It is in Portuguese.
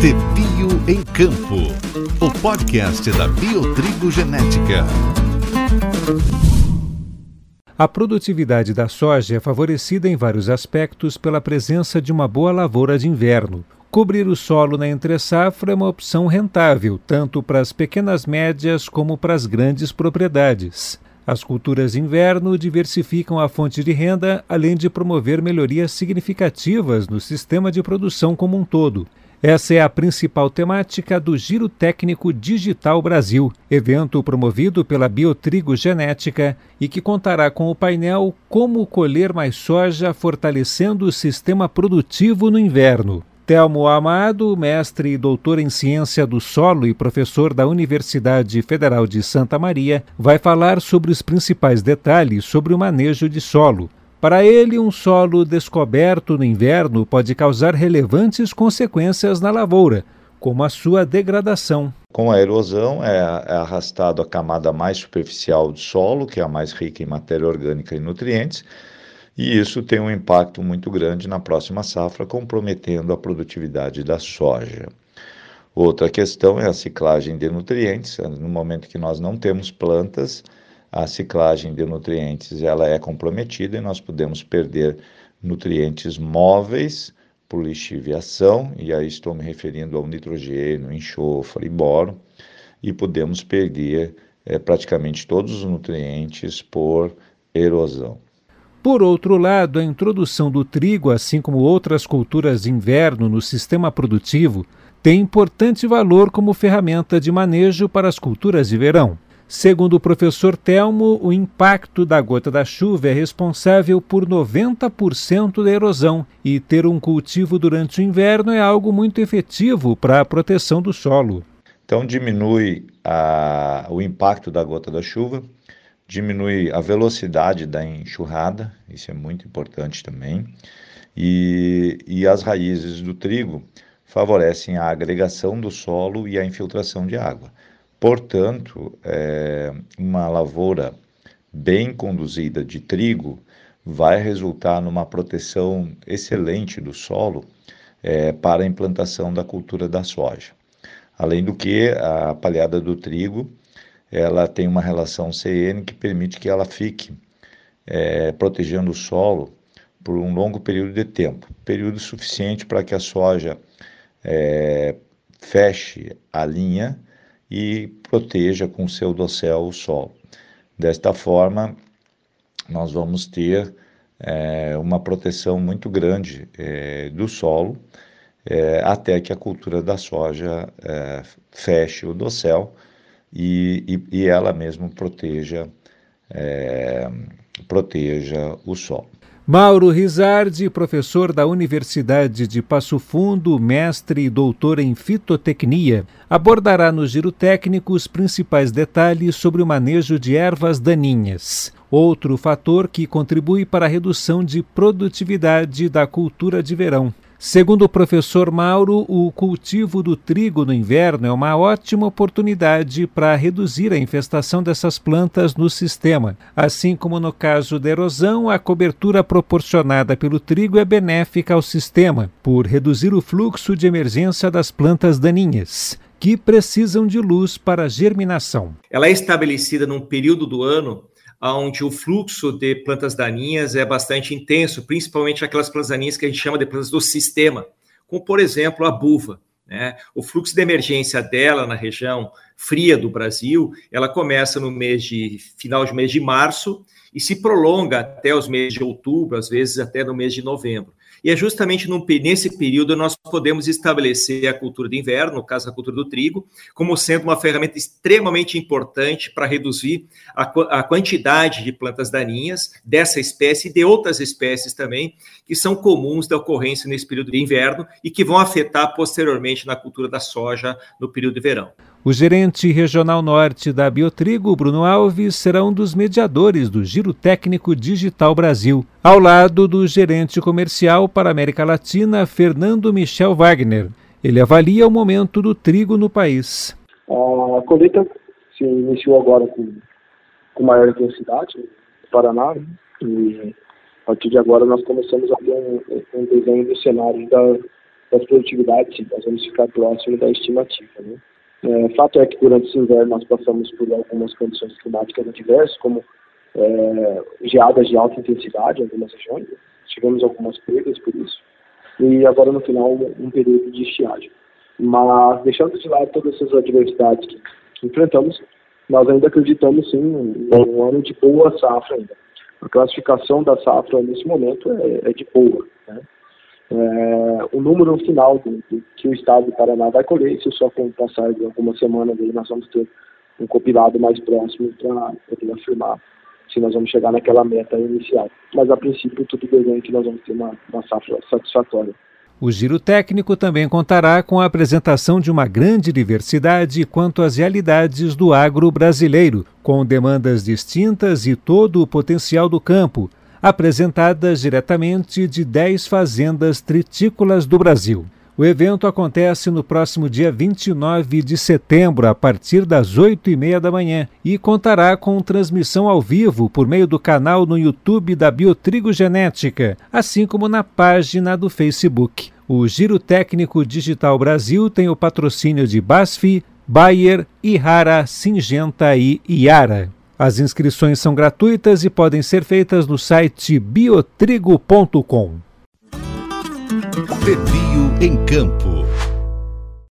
De Bio em Campo, o podcast da Biotrigo Genética. A produtividade da soja é favorecida em vários aspectos pela presença de uma boa lavoura de inverno. Cobrir o solo na entre-safra é uma opção rentável, tanto para as pequenas médias como para as grandes propriedades. As culturas de inverno diversificam a fonte de renda, além de promover melhorias significativas no sistema de produção como um todo. Essa é a principal temática do Giro Técnico Digital Brasil, evento promovido pela Biotrigo Genética e que contará com o painel Como colher mais soja fortalecendo o sistema produtivo no inverno. Telmo Amado, mestre e doutor em ciência do solo e professor da Universidade Federal de Santa Maria, vai falar sobre os principais detalhes sobre o manejo de solo. Para ele, um solo descoberto no inverno pode causar relevantes consequências na lavoura, como a sua degradação. Com a erosão, é, é arrastado a camada mais superficial do solo, que é a mais rica em matéria orgânica e nutrientes, e isso tem um impacto muito grande na próxima safra, comprometendo a produtividade da soja. Outra questão é a ciclagem de nutrientes. No momento que nós não temos plantas, a ciclagem de nutrientes ela é comprometida e nós podemos perder nutrientes móveis por lixiviação, e aí estou me referindo ao nitrogênio, enxofre e boro, e podemos perder é, praticamente todos os nutrientes por erosão. Por outro lado, a introdução do trigo, assim como outras culturas de inverno no sistema produtivo, tem importante valor como ferramenta de manejo para as culturas de verão. Segundo o professor Telmo, o impacto da gota da chuva é responsável por 90% da erosão e ter um cultivo durante o inverno é algo muito efetivo para a proteção do solo. Então, diminui a, o impacto da gota da chuva, diminui a velocidade da enxurrada, isso é muito importante também, e, e as raízes do trigo favorecem a agregação do solo e a infiltração de água. Portanto, é, uma lavoura bem conduzida de trigo vai resultar numa proteção excelente do solo é, para a implantação da cultura da soja. Além do que, a palhada do trigo ela tem uma relação CN que permite que ela fique é, protegendo o solo por um longo período de tempo, período suficiente para que a soja é, feche a linha e proteja com seu dossel o solo. Desta forma, nós vamos ter é, uma proteção muito grande do solo até que a cultura da soja feche o dossel e, e, e ela mesma proteja, é, proteja o sol. Mauro Rizardi, professor da Universidade de Passo Fundo, mestre e doutor em fitotecnia, abordará no giro técnico os principais detalhes sobre o manejo de ervas daninhas, outro fator que contribui para a redução de produtividade da cultura de verão. Segundo o professor Mauro, o cultivo do trigo no inverno é uma ótima oportunidade para reduzir a infestação dessas plantas no sistema. Assim como no caso da erosão, a cobertura proporcionada pelo trigo é benéfica ao sistema, por reduzir o fluxo de emergência das plantas daninhas que precisam de luz para germinação. Ela é estabelecida num período do ano onde o fluxo de plantas daninhas é bastante intenso, principalmente aquelas plantas daninhas que a gente chama de plantas do sistema, como por exemplo a buva. Né? O fluxo de emergência dela na região fria do Brasil, ela começa no mês de final de mês de março e se prolonga até os meses de outubro, às vezes até no mês de novembro. E é justamente num, nesse período nós podemos estabelecer a cultura de inverno, no caso a cultura do trigo, como sendo uma ferramenta extremamente importante para reduzir a, a quantidade de plantas daninhas dessa espécie e de outras espécies também, que são comuns da ocorrência nesse período de inverno e que vão afetar posteriormente na cultura da soja no período de verão. O gerente regional norte da Biotrigo, Bruno Alves, será um dos mediadores do Giro Técnico Digital Brasil, ao lado do gerente comercial para a América Latina, Fernando Michel Wagner. Ele avalia o momento do trigo no país. A colheita se iniciou agora com, com maior intensidade no Paraná, né? e A partir de agora, nós começamos a ter um, um desenho do cenário da, das produtividades, nós vamos ficar próximo da estimativa. Né? É, fato é que durante esse inverno nós passamos por algumas condições climáticas adversas, como é, geadas de alta intensidade em algumas regiões, tivemos algumas perdas por isso, e agora no final um, um período de estiagem. Mas deixando de lado todas essas adversidades que, que enfrentamos, nós ainda acreditamos sim num ano de boa safra ainda. A classificação da safra nesse momento é, é de boa. Né? É, o número final do, do, que o estado do Paraná vai colher, isso só com o passar de algumas semanas aí nós vamos ter um compilado mais próximo para poder afirmar se nós vamos chegar naquela meta inicial. Mas a princípio tudo desenha que nós vamos ter uma, uma safra satisfatória. O giro técnico também contará com a apresentação de uma grande diversidade quanto às realidades do agro brasileiro, com demandas distintas e todo o potencial do campo, apresentadas diretamente de 10 fazendas tritícolas do Brasil. O evento acontece no próximo dia 29 de setembro, a partir das 8 e meia da manhã, e contará com transmissão ao vivo por meio do canal no YouTube da Biotrigo Genética, assim como na página do Facebook. O Giro Técnico Digital Brasil tem o patrocínio de BASF, Bayer, Ihara, Singenta e Iara. As inscrições são gratuitas e podem ser feitas no site biotrigo.com. Pepio em Campo.